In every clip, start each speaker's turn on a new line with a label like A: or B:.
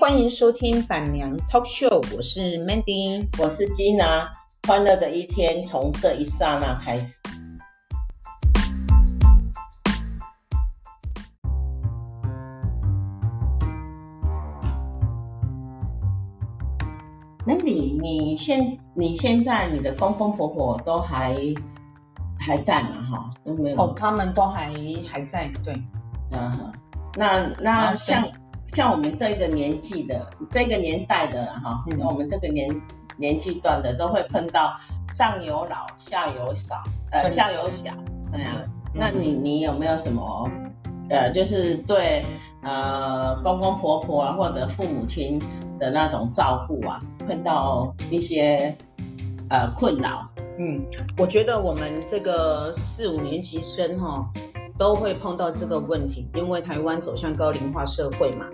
A: 欢迎收听板娘 Talk Show，我是 Mandy，
B: 我是 Gina，欢乐的一天从这一刹那开始。Mandy，你现你现在你的公公婆婆都还还在吗？哈，都没有
A: 哦，他们都还还在，对，
B: 嗯，那那像。像我们这个年纪的，这个年代的哈，嗯、我们这个年年纪段的都会碰到上有老下有小，呃，的下有小，对呀。那你你有没有什么，呃，就是对呃公公婆婆啊或者父母亲的那种照顾啊，碰到一些呃困扰？
A: 嗯，我觉得我们这个四五年级生哈，都会碰到这个问题，因为台湾走向高龄化社会嘛。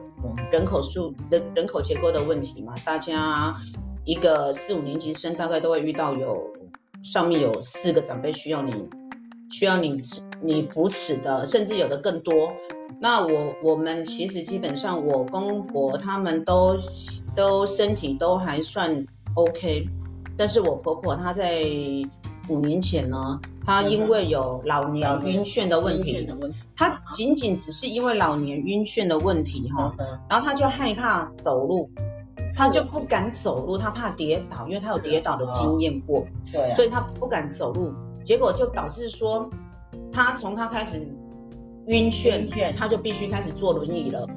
A: 人口数人人口结构的问题嘛，大家一个四五年级生大概都会遇到有上面有四个长辈需要你需要你你扶持的，甚至有的更多。那我我们其实基本上我公婆他们都都身体都还算 OK，但是我婆婆她在五年前呢，他因为有老年晕眩的问题。他仅仅只是因为老年晕眩的问题哈，然后他就害怕走路，他就不敢走路，他怕跌倒，因为他有跌倒的经验过，对，所以他不敢走路，结果就导致说，他从他开始晕眩，他就必须开始坐轮椅了，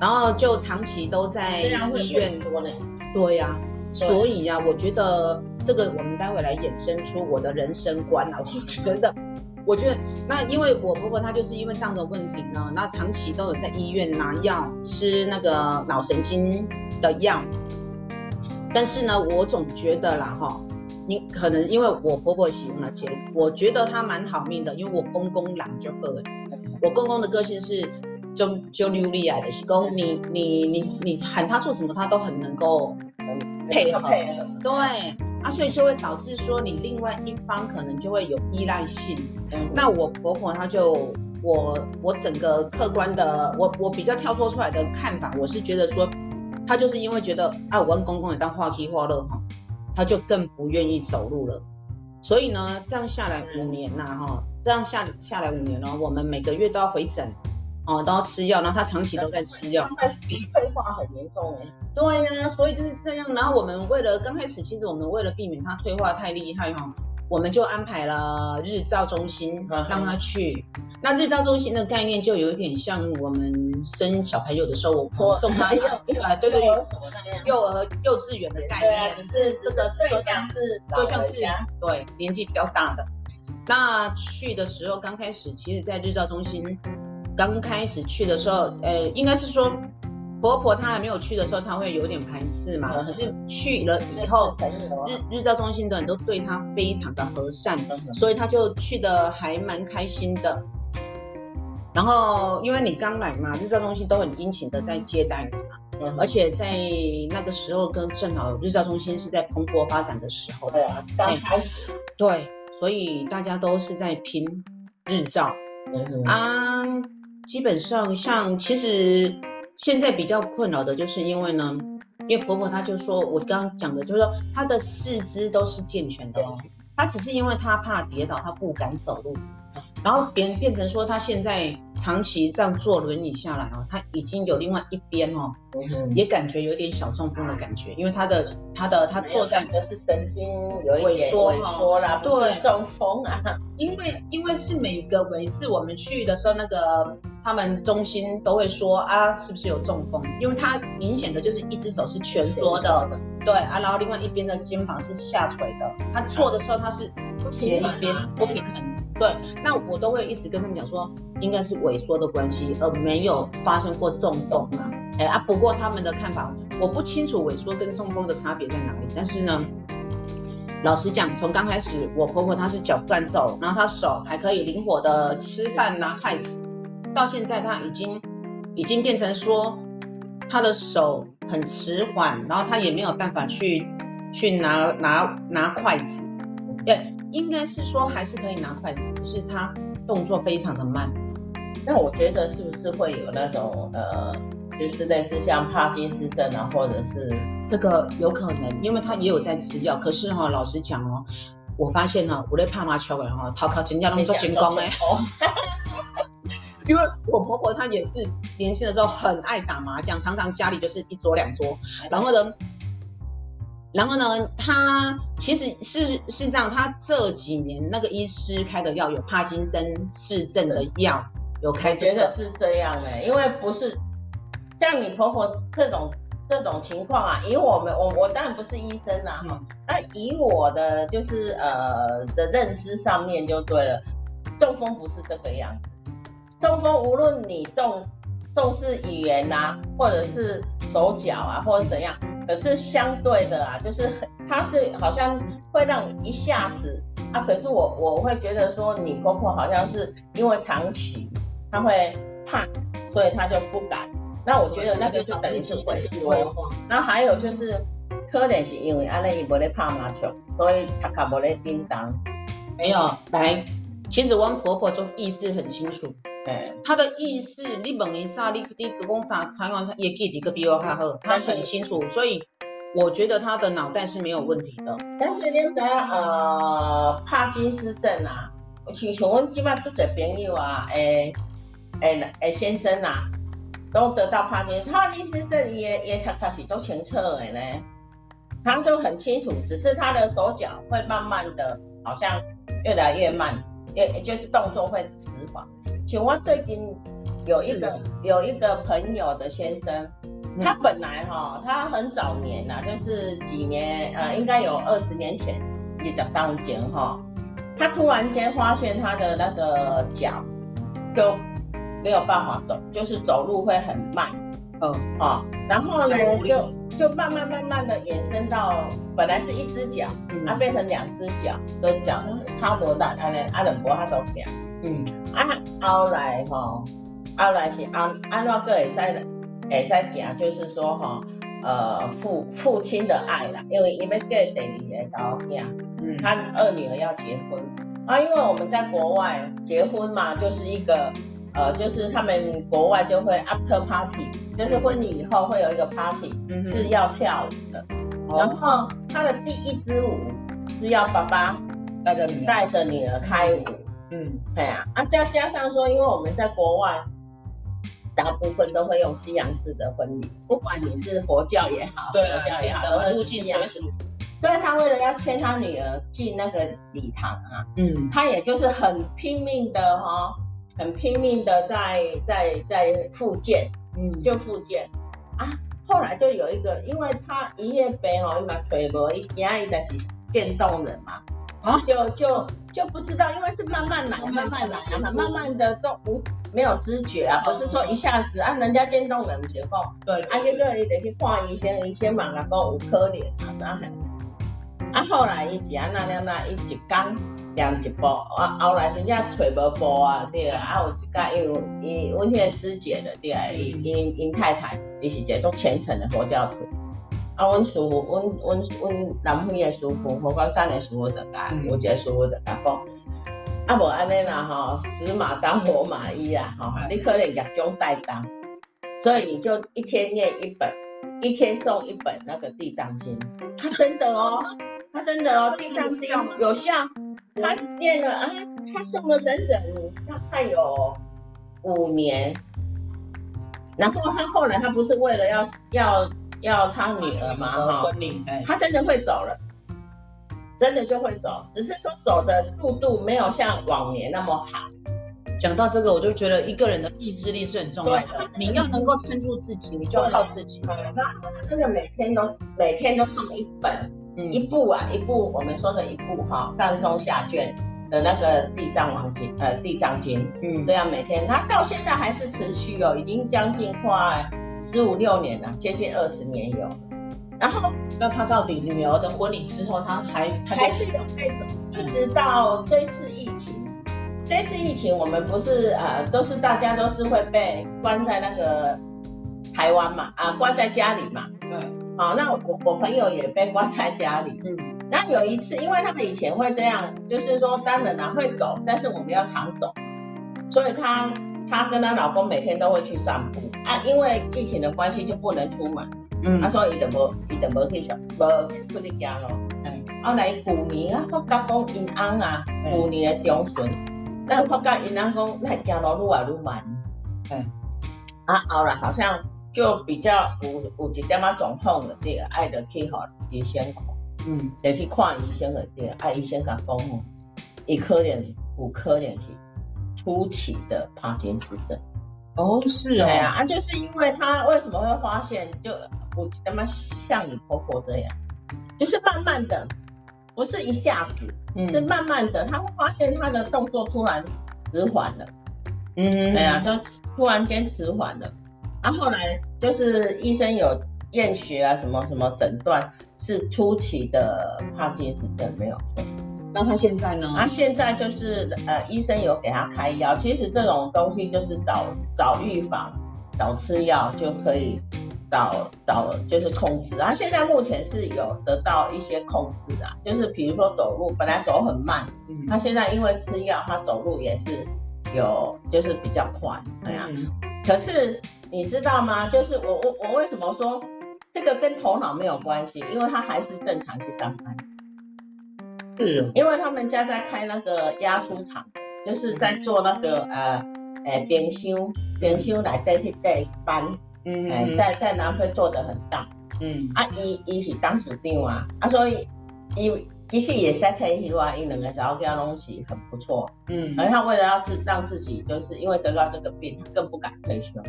A: 然后就长期都在医院。对呀，所以呀，我觉得这个我们待会来衍生出我的人生观啊，我 觉得。我觉得那因为我婆婆她就是因为这样的问题呢，那长期都有在医院拿药吃那个脑神经的药，但是呢，我总觉得啦哈，你可能因为我婆婆喜欢了钱，我觉得她蛮好命的，因为我公公懒就饿，我公公的个性是就就流利啊的，是公你你你你喊他做什么，他都很能够配合，配合。对。啊，所以就会导致说你另外一方可能就会有依赖性。嗯，那我婆婆她就我我整个客观的我我比较跳脱出来的看法，我是觉得说，她就是因为觉得啊，我跟公公也当话题话乐哈，她就更不愿意走路了。所以呢，这样下来五年呐哈，这样下下来五年了，我们每个月都要回诊。哦，都要吃药，然后他长期都在吃药，
B: 他脾退化很严重哎。
A: 对呀、啊，所以就是这样。然后我们为了刚开始，其实我们为了避免他退化太厉害哈，我们就安排了日照中心让他去。嗯、那日照中心的概念就有点像我们生小朋友的时候，我送他幼儿 对对幼儿幼稚园的概念，只是这个对象是对象是对年纪比较大的。那去的时候刚开始，其实在日照中心。刚开始去的时候，呃，应该是说婆婆她还没有去的时候，她会有点排斥嘛。可是去了以后，日日照中心的人都对她非常的和善，所以她就去的还蛮开心的。然后因为你刚来嘛，日照中心都很殷勤的在接待你嘛，而且在那个时候跟正好日照中心是在蓬勃发展的时候，对啊，刚开始，对，所以大家都是在拼日照，啊。基本上，像其实现在比较困扰的就是因为呢，因为婆婆她就说，我刚刚讲的就是说她的四肢都是健全的哦，她只是因为她怕跌倒，她不敢走路。然后变变成说，她现在长期这样坐轮椅下来哦，她已经有另外一边哦，也感觉有点小中风的感觉，因为她的她的她坐在
B: 的是神经有一点萎缩啦，对，中风啊。
A: 因为因为是每个每次我们去的时候，那个他们中心都会说啊，是不是有中风？因为他明显的就是一只手是蜷缩的，对啊，然后另外一边的肩膀是下垂的，他坐的时候他是斜一边不平衡。对，那我都会一直跟他们讲说，应该是萎缩的关系，而没有发生过中风啊。哎啊，不过他们的看法，我不清楚萎缩跟中风的差别在哪里。但是呢，老实讲，从刚开始我婆婆她是脚不敢走，然后她手还可以灵活的吃饭拿筷子，到现在他已经已经变成说，他的手很迟缓，然后他也没有办法去去拿拿拿筷子，对。应该是说还是可以拿筷子，只是他动作非常的慢。
B: 那我觉得是不是会有那种呃就是类似像帕金斯症啊，或者是
A: 这个有可能，因为他也有在吃药。可是哈、哦，老实讲哦，我发现呢、哦，我在帕麻球的哈，他靠人家都做成功哎。因为我婆婆她也是年轻的时候很爱打麻将，常常家里就是一桌两桌，然后呢，然后呢，她其实是是这样，她这几年那个医师开的药有帕金森氏症的药有开，
B: 觉得是这样哎，因为不是像你婆婆这种这种情况啊，以我们我我当然不是医生啦哈，那、嗯、以我的就是呃的认知上面就对了，中风不是这个样子。中风无论你重重视语言呐、啊，或者是手脚啊，或者怎样，可是相对的啊，就是它是好像会让你一下子啊，可是我我会觉得说你婆婆好像是因为长期，她会怕，所以她就不敢。那我觉得那个就等于是会退化。那还有就是可能是因为安尼伊无咧拍麻将，所以他卡无咧叮当。
A: 没有来，其实我婆婆就意识很清楚。
B: 对，
A: 他的意思，你问一下，你你讲啥，台湾他也记得个比我还好，他很清楚，所以我觉得他的脑袋是没有问题的。
B: 但是你知呃，帕金斯症啊，像像我基本上都这朋友啊，诶诶诶先生啊，都得到帕金斯，帕金斯症也也他他是都清楚的呢，他就很清楚，只是他的手脚会慢慢的，好像越来越慢，也也就是动作会迟缓。像我最近有一个有一个朋友的先生，他本来哈，他很早年呐，就是几年呃，应该有二十年前也叫当间哈，他突然间发现他的那个脚就没有办法走，就是走路会很慢，嗯啊，然后呢就就慢慢慢慢的延伸到本来是一只脚，它变成两只脚的脚他不多大，安尼阿伦伯他都这样。嗯，啊，后来吼，后来是安安怎个会使会使行，就是说吼，呃，父父亲的爱啦，因为因为嫁第二个查某囝，嗯，他二女儿要结婚，啊，因为我们在国外结婚嘛，就是一个，呃，就是他们国外就会 after party，就是婚礼以后会有一个 party，嗯，是要跳舞的，嗯，然后他的第一支舞是要爸爸带着带着女儿开舞。嗯，对啊，啊加加上说，因为我们在国外，大部分都会用西洋式的婚礼，不管你是佛教也好，对，佛教也好，都是西洋式。所以他为了要牵他女儿进那个礼堂啊，嗯，他也就是很拼命的哈，很拼命的在在在复健，嗯，就复健啊。后来就有一个，因为他一夜白哦，嘛腿无一惊伊就是渐冻人嘛。啊，就就就不知道，因为是慢慢来，慢慢来啊，慢慢的都无没有知觉啊，不是说一下子啊，人家渐冻人结构，对，啊，这个你得去看医生，医生嘛，讲有可怜啊，啥的，啊，后来伊是安那那那，伊一工量一步，啊，后来人家揣无步啊，对啊，啊，有一家因为伊，阮迄个师姐的对啊，因因因太太，伊是一个足虔诚的佛教徒。啊，阮师傅，阮阮阮南非的师傅，佛光山的师傅就讲，有一个师傅就讲，啊无安尼啦吼，死马当活马医啊，吼，你可能业中带当，所以你就一天念一本，一天送一本那个地藏经，他真的哦，他真的哦，地藏经有效，他念了啊，他送了整整大概有五年，然后他后来他不是为了要要。要他女儿嘛哈，他真的会走了，真的就会走，只是说走的速度没有像往年那么好。
A: 讲到这个，我就觉得一个人的意志力是很重要的，你要能够撑住自己，你就靠自己。那
B: 他真的每天都每天都送一本，嗯、一部啊一部，我们说的一部哈上中下卷的那个地藏王经呃地藏经，嗯，这样每天他到现在还是持续哦，已经将近快。十五六年了，接近二十年有。然后，
A: 那他到底女儿的婚礼之后，他还
B: 还是有那种，一直到这次疫情。这次疫情，我们不是呃，都是大家都是会被关在那个台湾嘛，啊，关在家里嘛。嗯。好，那我我朋友也被关在家里。嗯。那有一次，因为他们以前会这样，就是说当然啊会走，但是我们要常走，所以他。她跟她老公每天都会去散步啊，因为疫情的关系就不能出门。嗯，她说伊就无，伊就无去上，无出去行咯。嗯，后来旧年啊，发觉讲因翁啊，旧年的中旬，但发觉因翁讲，那行路愈来愈慢。嗯，啊，后来好像就比较有有一点仔状况了，对，爱着去互医生看。嗯，就是看医生了，对，爱医生甲讲吼，伊可能有可能是初期的帕金斯症。
A: 哦，是哦。
B: 对啊，啊，就是因为他为什么会发现就。我他妈像你婆婆这样，就是慢慢的，不是一下子，嗯、是慢慢的，他会发现他的动作突然迟缓了，嗯，对啊，就突然间迟缓了，啊，后来就是医生有验血啊，什么什么诊断是初期的帕金斯症没有错，
A: 那他现在呢？
B: 他，现在就是呃，医生有给他开药，其实这种东西就是早早预防，早吃药就可以。早早就是控制，他现在目前是有得到一些控制啊，就是比如说走路本来走很慢，嗯，他现在因为吃药，他走路也是有就是比较快，对呀。可是你知道吗？就是我我我为什么说这个跟头脑没有关系？因为他还是正常去上班。
A: 是。
B: 因为他们家在开那个压缩厂，就是在做那个呃呃冰箱冰箱来代替代班。嗯，哎，在在南非做得很大，嗯，啊，伊伊是当处长啊，啊，所以伊其实也是在退休啊，伊两个找到东西很不错，嗯，而他为了要自让自己，就是因为得到这个病，他更不敢退休，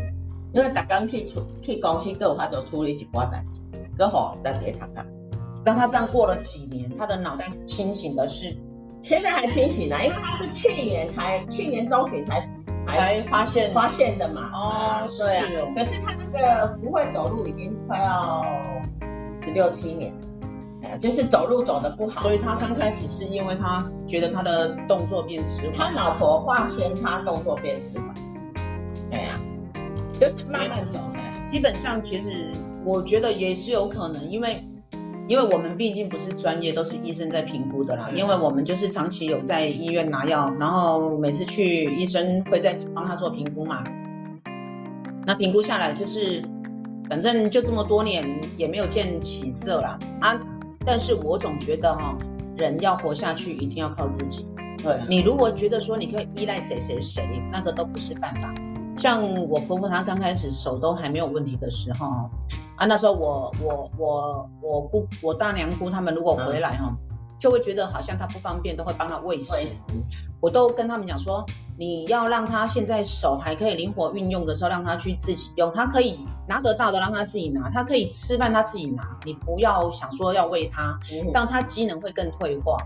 B: 因为打刚去出去公司，跟我他就处理一些代志，刚好在这他干，
A: 当他这样过了几年，他的脑袋清醒的是，
B: 现在还清醒啊，因为他是去年才去年中旬才。
A: 才发现
B: 发现的嘛？
A: 哦，对啊。
B: 可是他那个不会走路已经快要十六七年，就是走路走得不好。
A: 所以他刚开始是因为他觉得他的动作变迟缓。
B: 他老婆发现他动作变迟缓。对呀，就是慢慢走。
A: 基本上其实我觉得也是有可能，因为。因为我们毕竟不是专业，都是医生在评估的啦。因为我们就是长期有在医院拿药，然后每次去医生会在帮他做评估嘛。那评估下来就是，反正就这么多年也没有见起色啦啊。但是我总觉得哈，人要活下去一定要靠自己。对，你如果觉得说你可以依赖谁谁谁，那个都不是办法。像我婆婆她刚开始手都还没有问题的时候。啊，那时候我我我我姑我大娘姑他们如果回来哈，嗯、就会觉得好像她不方便，都会帮她喂食。我都跟他们讲说，你要让他现在手还可以灵活运用的时候，让他去自己用，他可以拿得到的让他自己拿，他可以吃饭他自己拿，你不要想说要喂他，嗯、这样他机能会更退化。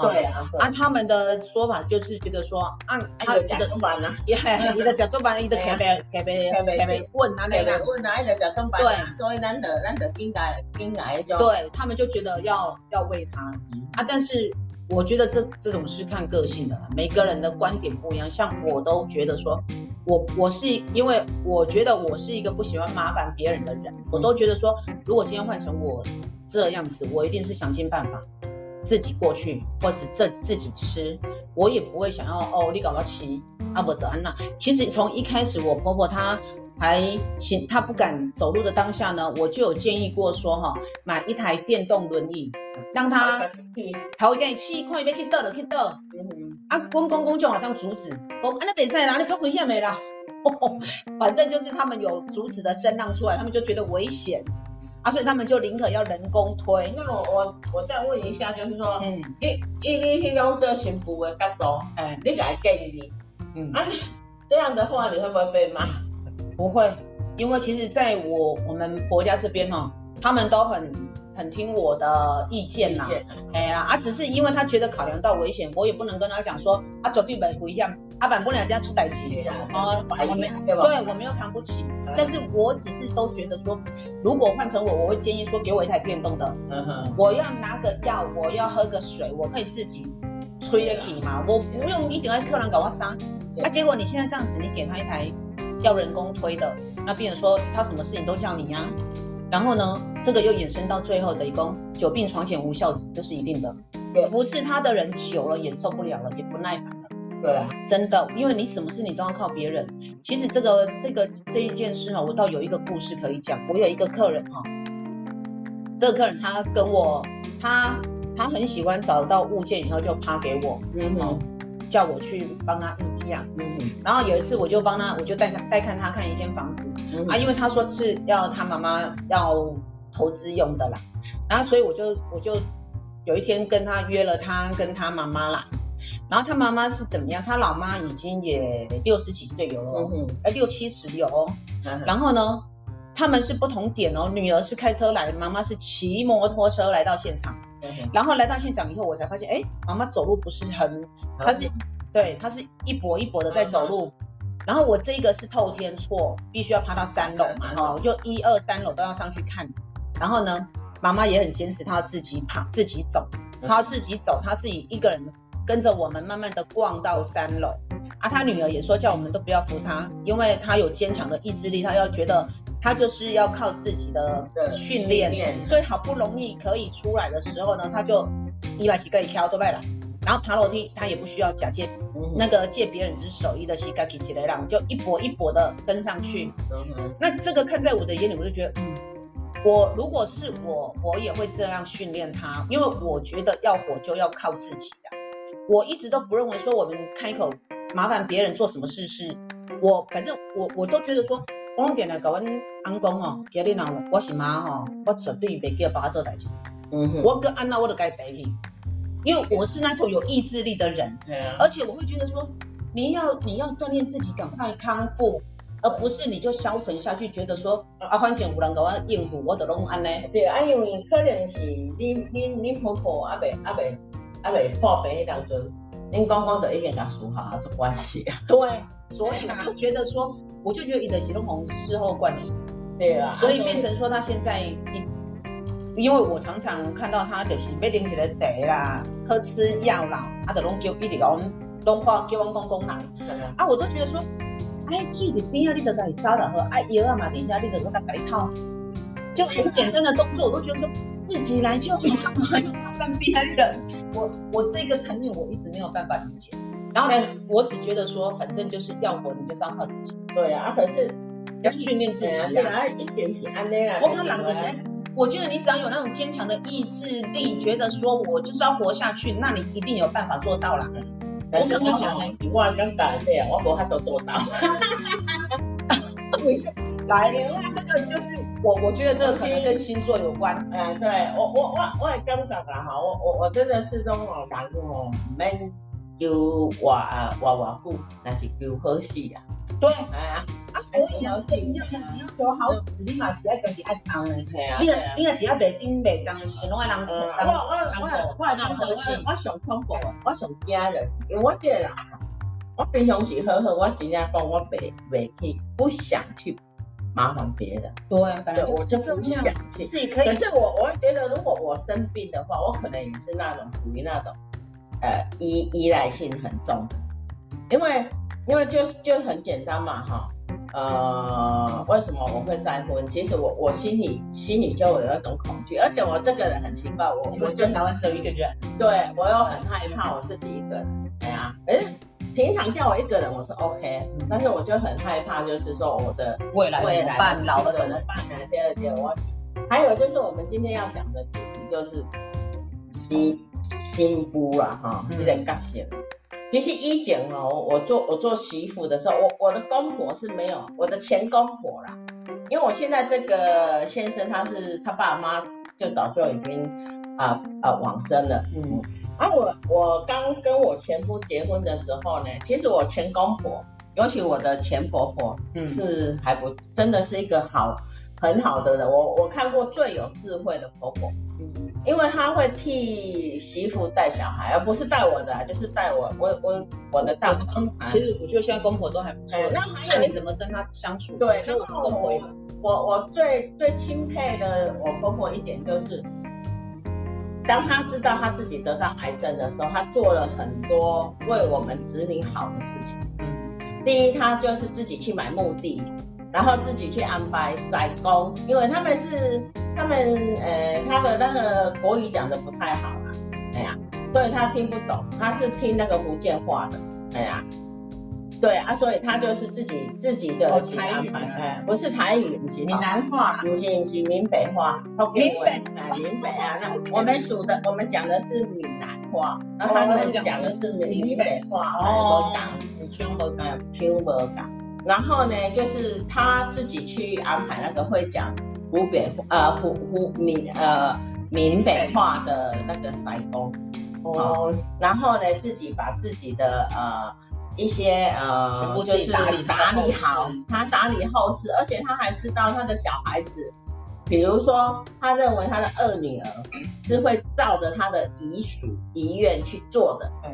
B: 对啊，
A: 按他们的说法就是觉得说，按他的甲状腺呢，也你的甲状腺，你的 特别特别特别稳啊，那个。
B: 问啊，你的甲状腺，对，所以咱的咱的应该应该就，
A: 对他们就觉得要要喂他。啊，但是我觉得这这种是看个性的，每个人的观点不一样，像我都觉得说，我我是因为我觉得我是一个不喜欢麻烦别人的人，我都觉得说，如果今天换成我这样子，我一定是想尽办法。自己过去，或者自自己吃，我也不会想要哦，你搞到起阿伯德安娜。其实从一开始，我婆婆她还行，他不敢走路的当下呢，我就有建议过说哈，买一台电动轮椅，让她好给你骑，看要去倒就去倒。啊，公公公就马上阻止，我安那比赛啦，你走危险没啦？反正就是他们有阻止的声浪出来，他们就觉得危险。啊，所以他们就宁可要人工推。
B: 那我我我再问一下，就是说，嗯，你你你去用这新妇的角度，哎，你来建议，嗯，啊，这样的话你会不会被骂？
A: 不会，因为其实在我我们婆家这边哦，他们都很很听我的意见呐，哎呀，啊，只是因为他觉得考量到危险，我也不能跟他讲说，啊，绝对不一样。阿板不了这样出代志，哦，我没，对我没有扛不起，但是我只是都觉得说，如果换成我，我会建议说，给我一台电动的，我要拿个药，我要喝个水，我可以自己吹得起嘛，我不用一定要客人搞我伤，啊，结果你现在这样子，你给他一台要人工推的，那病人说他什么事情都叫你呀，然后呢，这个又衍生到最后的一个久病床前无孝子，这是一定的，不是他的人久了也受不了了，也不耐烦了。
B: 对啊，
A: 真的，因为你什么事你都要靠别人。其实这个这个这一件事哈，我倒有一个故事可以讲。我有一个客人哈，这个客人他跟我他他很喜欢找到物件以后就趴给我，嗯哼，叫我去帮他议价，嗯。然后有一次我就帮他，我就带他带看他看一间房子，嗯，啊，因为他说是要他妈妈要投资用的啦，然后所以我就我就有一天跟他约了他跟他妈妈啦。然后他妈妈是怎么样？他老妈已经也六十几岁有了，嗯六七十有哦。嗯、然后呢，他们是不同点哦。女儿是开车来，妈妈是骑摩托车来到现场。然后来到现场以后，我才发现，哎，妈妈走路不是很，她是，嗯、对，她是一跛一跛的在走路。然后我这个是透天错，必须要爬到三楼嘛，哈、就一二三楼都要上去看。然后呢，妈妈也很坚持，她要自己爬，自己走，她要自己走，她自己一个人。跟着我们慢慢的逛到三楼，啊，他女儿也说叫我们都不要扶他，因为他有坚强的意志力，他要觉得他就是要靠自己的训练，所以好不容易可以出来的时候呢，他就一百几个一挑都来了，然后爬楼梯他也不需要假借那个借别人之手，一的膝盖给起来了，就一跛一跛的登上去。那这个看在我的眼里，我就觉得，嗯，我如果是我，我也会这样训练他，因为我觉得要火就要靠自己的。我一直都不认为说我们开口麻烦别人做什么事是，我反正我我都觉得说，我点来搞完安公哦，给你拿我是妈吼，我绝对袂叫爸爸做代志。嗯哼，我跟安娜我都该背去，因为我是那种有意志力的人，对啊，而且我会觉得说，你要你要锻炼自己，赶快康复，而不是你就消沉下去，觉得说啊反正有人给我应付，我就拢安呢。
B: 对啊，因为可能是你你你婆婆阿伯阿伯。阿未破病迄当中，恁刚刚就已经甲梳好啊，做关系啊。
A: 对，所以他觉得说，我就觉得伊的是拢从事后关系。
B: 对啊。
A: 所以变成说他现在一，因为我常常看到他就是要拎一个茶啦，喝吃药啦，啊，就拢叫一直讲拢话叫我公公来。啊，我都觉得说，哎，水伫边啊，你就家己烧了喝，哎，药啊嘛，等一下你就搁家己掏，就很简单的动作，我都觉得说自己来就好，还要麻烦别人。我我这个层面我一直没有办法理解，然后呢，我只觉得说，反正就是要活，你就是要靠自己。
B: 对啊，可是
A: 要训练自己啊，
B: 对啊，一点点安内啊。
A: 我跟两个人，我觉得你只要有那种坚强的意志力，觉得说我就是要活下去，那你一定有办法做到了。
B: 我可能想呢，我刚改对啊，我说他都做到。
A: 为什么？来，这个就是我，我觉得这个可能跟星座有关。
B: 嗯，对我，我，我，我也感觉啦哈，我，我，我真的是种哦，人哦，唔免求活活活久，但是求好死啊。
A: 对，哎呀，啊，所以啊，你要你要求好死，你嘛是爱家己爱当的。系啊，你个你个只要袂顶袂当的时，拢爱人当。我我我我我我我上恐怖啊！我上惊就是，因为我这个人，我平常时好好，我真正讲我袂袂去，不想去。麻烦别人，
B: 对，对，我就不想去。自己可以。可是我，我会觉得，如果我生病的话，我可能也是那种属于那种，呃，依依赖性很重的。因为，因为就就很简单嘛，哈，呃，为什么我会再婚？其实我我心里心里就有一种恐惧，而且我这个人很奇怪，我我就台湾只有一个人，对我又很害怕我自己一个人，对啊，哎。平常叫我一个人，我是 OK，但是我就很害怕，就是说我的未来未来的老了怎么办呢？第二点，我还有就是我们今天要讲的主题就是新新夫啦哈，这个概念。其实以前哦，我做我做媳妇的时候，我我的公婆是没有，我的前公婆啦，因为我现在这个先生他是他爸妈就早就已经啊啊往生了，嗯。啊，我我刚跟我前夫结婚的时候呢，其实我前公婆，尤其我的前婆婆，嗯。是还不真的是一个好很好的人，我我看过最有智慧的婆婆，嗯，因为她会替媳妇带小孩，而不是带我的，就是带我我我我的大公。其实我觉得现在公婆都还不错，那还有你怎么跟她相处？对，就公婆，我我最最钦佩的我婆婆一点就是。当她知道她自己得到癌症的时候，她做了很多为我们子女好的事情。第一，她就是自己去买墓地，然后自己去安排宰公，因为他们是他们呃他的那个国语讲的不太好啊，哎呀，所以他听不懂，他是听那个福建话的。哎呀。对啊，所以他就是自己自己的安排，哎，不是台语，闽南话，不是不是闽北话，闽北啊，闽北啊，那我们数的，我们讲的是闽南话，那他们讲的是闽北话，哦，听不懂，听不懂，然后呢，就是他自己去安排那个会讲湖北呃湖湖闽呃闽北话的那个塞工，哦，然后呢，自己把自己的呃。一些呃全部，就是打理打理好，他打理后事，而且他还知道他的小孩子，比如说他认为他的二女儿是会照着他的遗属遗愿去做的，嗯，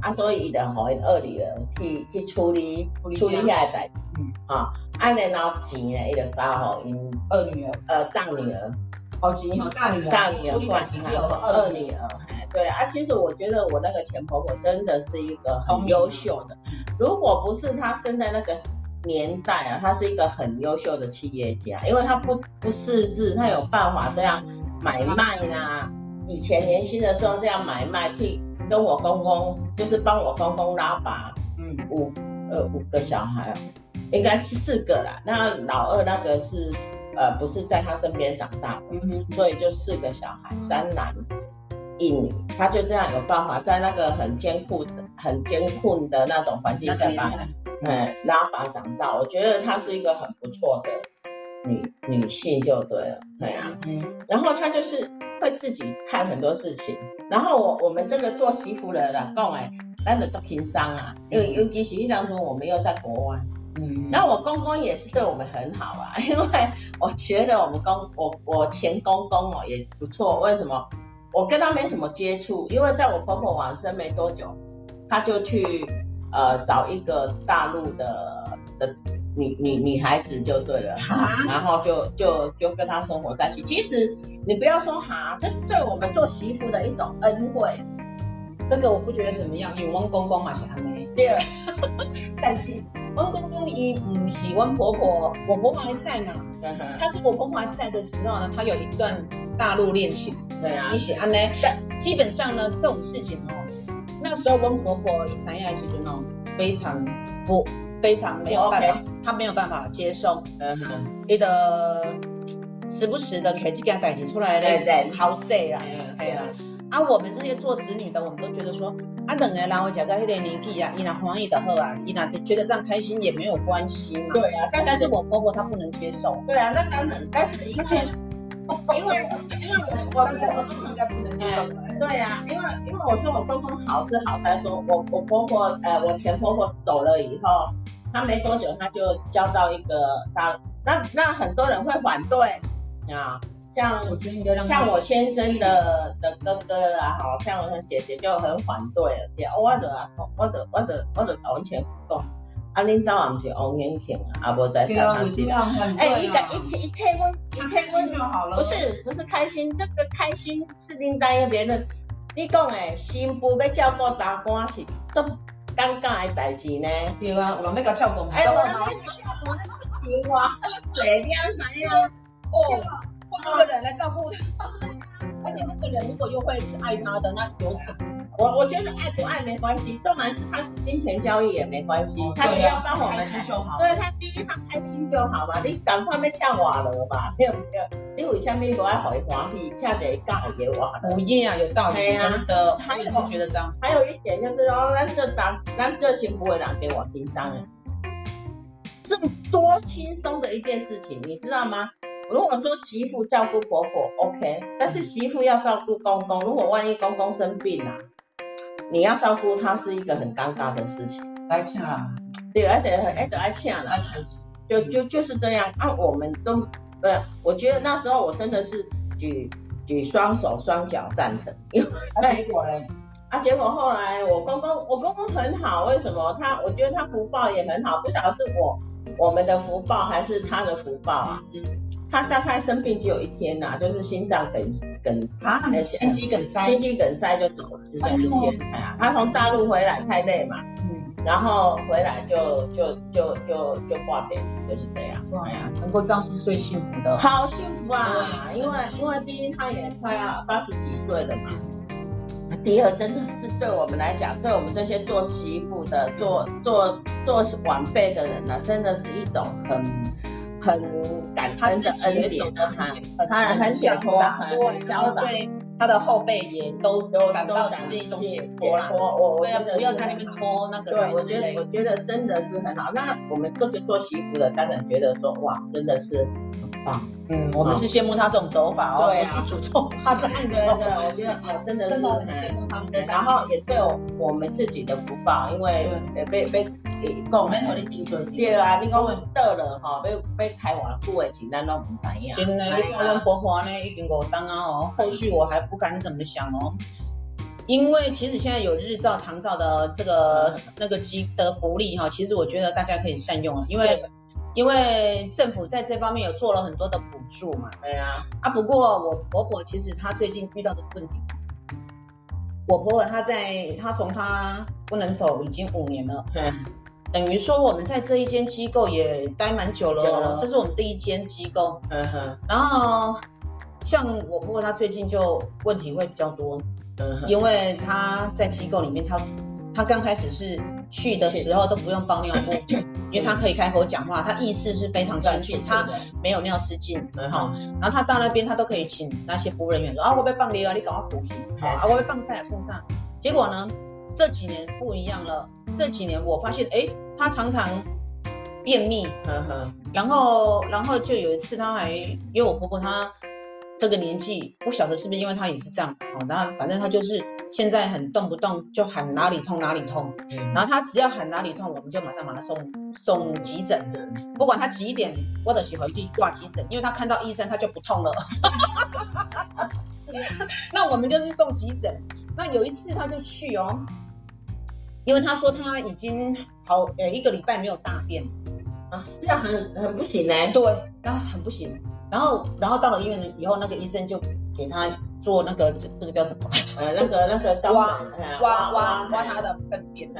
B: 啊，所以的吼，二女儿去去处理处理下来代志，嗯，啊，安尼然后钱呢，伊就交吼因二女儿，呃，大女儿，哦，钱吼大女儿，大女儿管还有二女儿。对啊，其实我觉得我那个前婆婆真的是一个很优秀的，如果不是她生在那个年代啊，她是一个很优秀的企业家，因为她不不识字，她有办法这样买卖呐。以前年轻的时候这样买卖，去跟我公公就是帮我公公拉拔，嗯，五呃五个小孩，应该是四个啦。那老二那个是呃不是在他身边长大的，嗯哼，所以就四个小孩，三男。一女，他就这样有办法在那个很艰苦的、很艰困的那种环境下把，嗯，拉拔长大。我觉得他是一个很不错的女女性，就对了，对啊，嗯。然后她就是会自己看很多事情。然后我我们这个做媳妇的啦，讲哎，咱就做平商啊，因为尤其是当中我们又在国外，嗯。然后我公公也是对我们很好啊，因为我觉得我们公我我前公公哦也不错，为什么？我跟他没什么接触，因为在我婆婆往生没多久，他就去呃找一个大陆的的女女女孩子就对了，哈然后就就就跟他生活在一起。其实你不要说哈，这是对我们做媳妇的一种恩惠。这个我不觉得怎么样，因为我公公嘛是安尼。对，但是汪公公伊唔是我婆婆，我婆婆还在嘛。嗯哼。但是我婆婆还在的时候呢，她有一段大陆恋情。对啊，你喜欢呢？基本上呢，这种事情哦，那时候汪婆婆以前也是那种非常不非常没有办法，他没有办法接受，嗯哼，伊的时不时的开这件代志出来咧，对，好势啊，对啊，啊，我们这些做子女的，我们都觉得说，啊，两个人我讲到迄个年纪啊，伊那欢喜的好啊，伊那觉得这样开心也没有关系嘛，对啊，但是我婆婆她不能接受，对啊，那当然，但是而且。因为因为我我公公应该不能接受，对呀，因为因为我说我公公好是好，他说我我婆婆呃我前婆婆走了以后，他没多久他就交到一个大，那那很多人会反对啊，像像我先生的的哥哥啊，好像我的姐姐就很反对了，我的啊我的我的我的完全不懂。啊，恁兜也毋是王永庆啊，啊无在上班的。哎，一个一一天温一天温就好了。不是不是开心，这个开心是另当别论。你讲诶，新妇要照顾大官是足尴尬的代志呢。对啊，有人要照顾。哎，我那边照顾那个青蛙，那个水鸟啥样？哦，换个人来照顾他。而且那个人如果又会是爱他的，那有什么？我我觉得爱不爱没关系，纵然是他是金钱交易也没关系，他只要帮我们就好。对，他第一他开心就好嘛，你赶快被抢瓦了吧？没有没有，你为什么不爱好一欢喜，恰着尬也瓦了？不一样，有道理。真的，他也是觉得这样。还有一点就是说，咱这当咱这幸福的人给我听商哎，这么多轻松的一件事情，你知道吗？如果说媳妇照顾婆婆 OK，但是媳妇要照顾公公，如果万一公公生病了，啊。你要照顾他是一个很尴尬的事情，来请啊，对，而且哎，得来请了，就就就是这样啊，我们都，呃，我觉得那时候我真的是举举双手双脚赞成，因 为结果呢，啊，结果后来我公公，我公公很好，为什么？他，我觉得他福报也很好，不晓得是我我们的福报还是他的福报啊？嗯。他大概生病只有一天呐、啊，就是心脏梗梗，他心肌梗塞，心肌梗塞就走了，就这一天。哎呀，他从大陆回来太累嘛，嗯，然后回来就就就就就挂掉，就是这样。哇呀，能够这样是最幸福的，好幸福啊！因为因为第一他也快要八十几岁了嘛，第二真的是对我们来讲，对我们这些做媳妇的、做做做晚辈的人呢、啊，真的是一种很很感恩的恩典的哈，他很洒脱，很潇洒。
A: 他的后辈也都都感到是一种解脱啦。我我我不要在那边拖那个。
B: 对，我觉得我觉得真的是很好。那我们这个做媳妇的当然觉得说哇，真的是很棒。
A: 嗯，我们是羡慕他这种手法哦。
B: 对啊，主动他的爱的，我觉得哦，真的是很羡慕他们。然后也对我们自己的福报，因为也被被。讲免互你顶罪，对啊，你讲倒了吼，要要开偌久的钱，咱拢唔知影。
A: 真的，你看阮婆婆呢，已经五档啊哦，后续我还不敢怎么想哦，因为其实现在有日照长照的这个那个基的福利哈，其实我觉得大家可以善用啊，因为因为政府在这方面有做了很多的补助嘛。
B: 对啊，
A: 啊不过我婆婆其实她最近遇到的问题，我婆婆她在她从她不能走已经五年了。等于说我们在这一间机构也待蛮久了，哦，这是我们第一间机构。嗯哼。然后像我婆婆她最近就问题会比较多，嗯哼。因为她在机构里面，她她刚开始是去的时候都不用包尿布，因为她可以开口讲话，她意识是非常清楚，她没有尿失禁。嗯好。然后她到那边，她都可以请那些服务人员说啊，我被放尿啊，你赶快补去。啊，我被放晒啊，冲上。结果呢，这几年不一样了。这几年我发现，哎，他常常便秘，呵呵，然后，然后就有一次他还，因为我婆婆她这个年纪，不晓得是不是因为她也是这样，哦，然后反正她就是现在很动不动就喊哪里痛哪里痛，嗯，然后她只要喊哪里痛，我们就马上把她送送急诊，不管她几点，我都喜欢去挂急诊，因为她看到医生她就不痛了，那我们就是送急诊，那有一次她就去哦。因为他说他已经好呃一个礼拜没有大便
B: 啊，这样很很不行嘞。
A: 对，那很不行。然后然后到了医院以后，那个医生就给他做那个这这个叫什么？
B: 呃，那个那个
A: 挖挖挖挖他的粪便。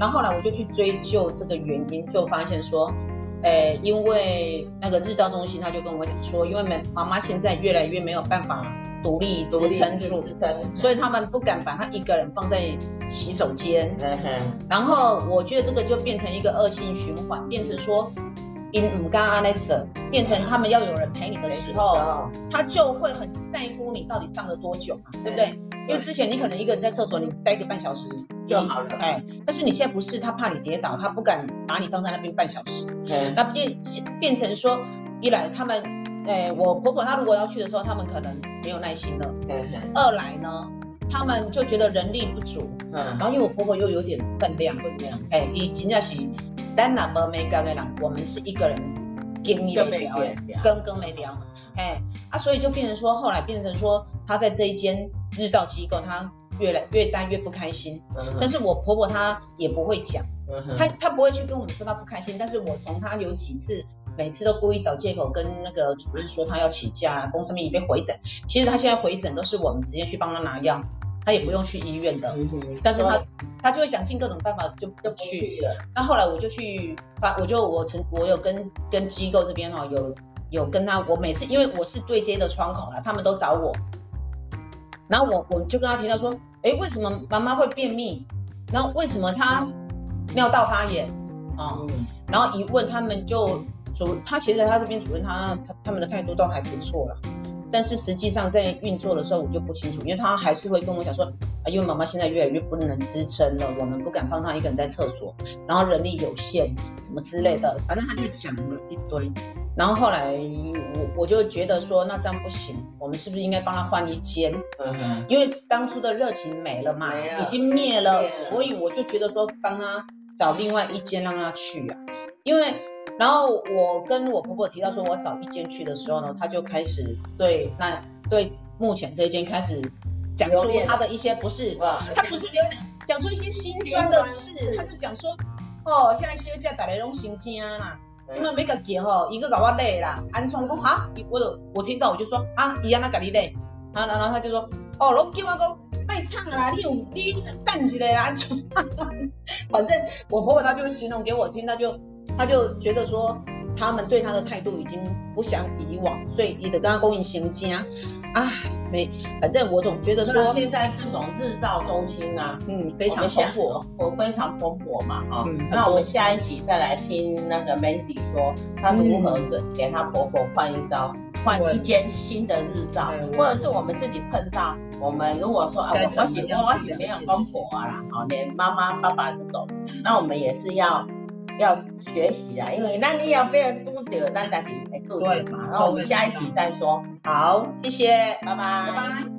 A: 然后后来我就去追究这个原因，就发现说，呃，因为那个日照中心他就跟我讲说，因为妈妈现在越来越没有办法。独立支撑住，所以他们不敢把他一个人放在洗手间。然后我觉得这个就变成一个恶性循环，变成说，因唔干阿那者，变成他们要有人陪你的时候，他就会很在乎你到底放了多久嘛，对不对？因为之前你可能一个人在厕所，你待个半小时就好了，哎，但是你现在不是，他怕你跌倒，他不敢把你放在那边半小时，那变变成说，一来他们。哎、欸，我婆婆她如果要去的时候，他们可能没有耐心了。二来呢，他们就觉得人力不足。嗯。然后因为我婆婆又有点分量，分量。哎、欸，以真正是单拿没没干的人，我们是一个人跟没聊，跟跟没聊。哎、欸，啊，所以就变成说，后来变成说，她在这一间日照机构，她越来越待越不开心。嗯。但是我婆婆她也不会讲。嗯。她她不会去跟我们说她不开心，但是我从她有几次。每次都故意找借口跟那个主任说她要请假，公司面已被回诊。其实她现在回诊都是我们直接去帮她拿药，她也不用去医院的。嗯。但是她她就会想尽各种办法就就不去了。那后来我就去发，我就我曾我有跟跟机构这边哈有有跟他，我每次因为我是对接的窗口啦，他们都找我。然后我我就跟他提到说，哎，为什么妈妈会便秘？然后为什么她尿道发炎？啊、嗯，然后一问他们就。主他其实他这边主任他他他们的态度都还不错啦，但是实际上在运作的时候我就不清楚，因为他还是会跟我讲说，啊，因为妈妈现在越来越不能支撑了，我们不敢放她一个人在厕所，然后人力有限什么之类的，反正他就讲了一堆，然后后来我我就觉得说，那这样不行，我们是不是应该帮他换一间？嗯哼，因为当初的热情没了嘛，已经灭了，所以我就觉得说帮他找另外一间让他去啊，因为。然后我跟我婆婆提到说，我找一间去的时候呢，她就开始对那对目前这一间开始讲出她的一些不是，她不是讲出一些心酸的事，她就讲说，哦，现在小姐大家拢心惊啦，现在每个节吼一个搞我累啦，安装讲？哈，我就我听到我就说啊，伊安那跟你累，然后然后他就说，哦，拢叫我讲卖烫啦，你有你等一下啦，安装，反正我婆婆她就形容给我听，她就。他就觉得说，他们对他的态度已经不像以往，所以你的跟他供应行家啊，没，反正我总觉得说
B: 现在这种日照中心啊，
A: 嗯，非常蓬勃，
B: 我非常蓬勃嘛，哈、嗯，那我们下一集再来听那个 Mandy 说，她如何给给她婆婆换一招，换一间新的日照，或者是我们自己碰到，我们如果说啊，我我喜欢我喜欢没有公婆啦，哈，连妈妈爸爸这种，那我们也是要要。学习啊，因为那你要被人督掉，那自己来读的嘛。然后我们下一集再说。好，谢谢，拜拜。